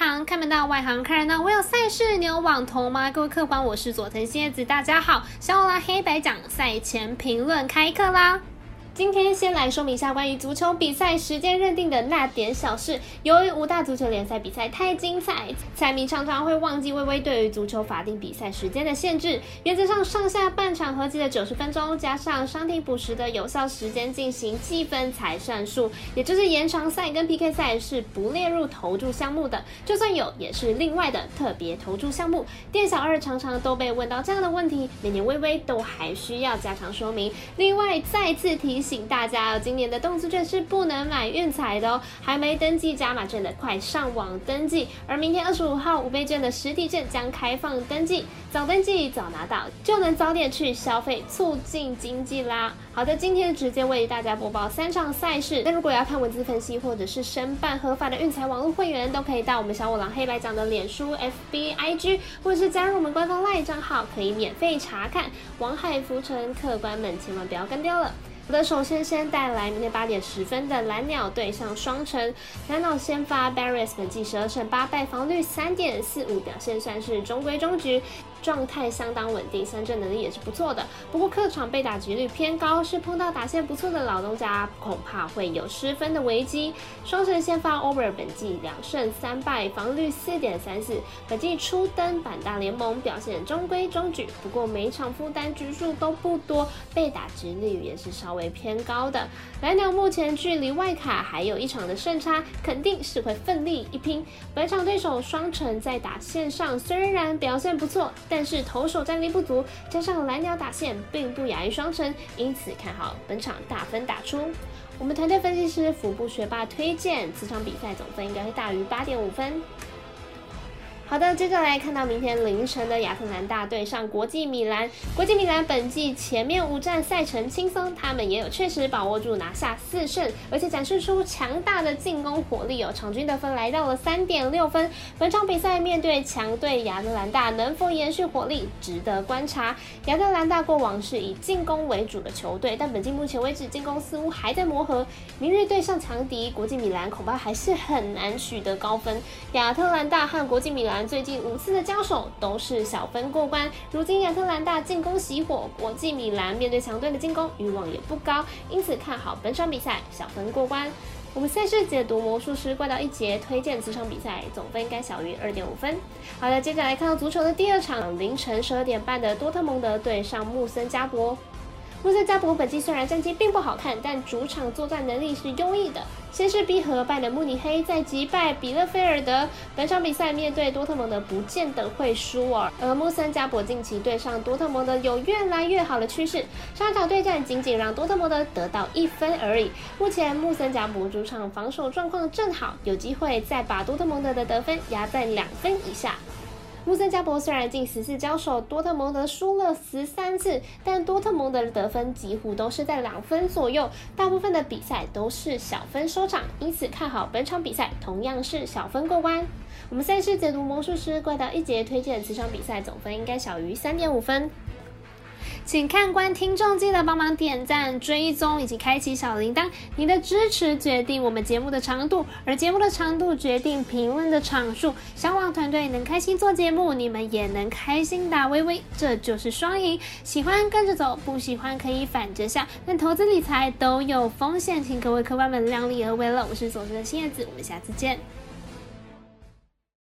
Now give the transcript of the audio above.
行，看门到外行看热闹。我有赛事，你有网投吗？各位客官，我是佐藤蝎子，大家好。小拉黑白讲赛前评论开课啦。今天先来说明一下关于足球比赛时间认定的那点小事。由于五大足球联赛比赛太精彩，彩迷常常会忘记微微对于足球法定比赛时间的限制。原则上，上下半场合计的九十分钟，加上伤停补时的有效时间进行计分才算数。也就是延长赛跟 PK 赛是不列入投注项目的，就算有，也是另外的特别投注项目。店小二常常都被问到这样的问题，每年微微都还需要加强说明。另外，再次提。提醒大家哦，今年的动资券是不能买运彩的哦，还没登记加码券的快上网登记。而明天二十五号五倍券的实体券将开放登记，早登记早拿到，就能早点去消费，促进经济啦。好的，今天直接为大家播报三场赛事。那如果要看文字分析或者是申办合法的运彩网络会员，都可以到我们小五郎黑白讲的脸书、FB、IG，或者是加入我们官方 LINE 账号，可以免费查看。王海浮沉，客官们千万不要跟掉了。我的首先先带来明天八点十分的蓝鸟对上双城。蓝鸟先发 Barris 本季十二胜八败，防率三点四五，表现算是中规中矩。状态相当稳定，三振能力也是不错的。不过客场被打击率偏高，是碰到打线不错的老东家，恐怕会有失分的危机。双城先发 Over 本季两胜三败，防率四点三四，本季初登板大联盟，表现中规中矩。不过每场负担局数都不多，被打击率也是稍微为偏高的。蓝鸟目前距离外卡还有一场的胜差，肯定是会奋力一拼。本场对手双城在打线上虽然表现不错。但是投手战力不足，加上蓝鸟打线并不亚于双城，因此看好本场大分打出。我们团队分析师腹部学霸推荐，此场比赛总分应该会大于八点五分。好的，接着来看到明天凌晨的亚特兰大对上国际米兰。国际米兰本季前面五战赛程轻松，他们也有确实把握住拿下四胜，而且展示出强大的进攻火力哦。场均得分来到了三点六分。本场比赛面对强队亚特兰大，能否延续火力，值得观察。亚特兰大过往是以进攻为主的球队，但本季目前为止进攻似乎还在磨合。明日对上强敌国际米兰，恐怕还是很难取得高分。亚特兰大和国际米兰。最近五次的交手都是小分过关，如今亚特兰大进攻熄火，国际米兰面对强队的进攻欲望也不高，因此看好本场比赛小分过关。我们赛事解读魔术师怪盗一节推荐此场比赛总分应该小于二点五分。好的，接下来看到足球的第二场，凌晨十二点半的多特蒙德对上穆森加博。穆森加博本季虽然战绩并不好看，但主场作战能力是优异的。先是逼和败的慕尼黑，再击败比勒菲尔德。本场比赛面对多特蒙德，不见得会输哦。而穆森加博近期对上多特蒙德有越来越好的趋势，上场对战仅仅让多特蒙德得到一分而已。目前穆森加博主场防守状况正好，有机会再把多特蒙德的得分压在两分以下。穆森加博虽然近十次交手多特蒙德输了十三次，但多特蒙德的得分几乎都是在两分左右，大部分的比赛都是小分收场，因此看好本场比赛同样是小分过关。我们赛事解读魔术师怪盗一杰推荐，此场比赛总分应该小于三点五分。请看官听众记得帮忙点赞、追踪以及开启小铃铛。你的支持决定我们节目的长度，而节目的长度决定评论的场数。小网团队能开心做节目，你们也能开心打微微，这就是双赢。喜欢跟着走，不喜欢可以反着下。但投资理财都有风险，请各位客官们量力而为了。我是所说的新叶子，我们下次见。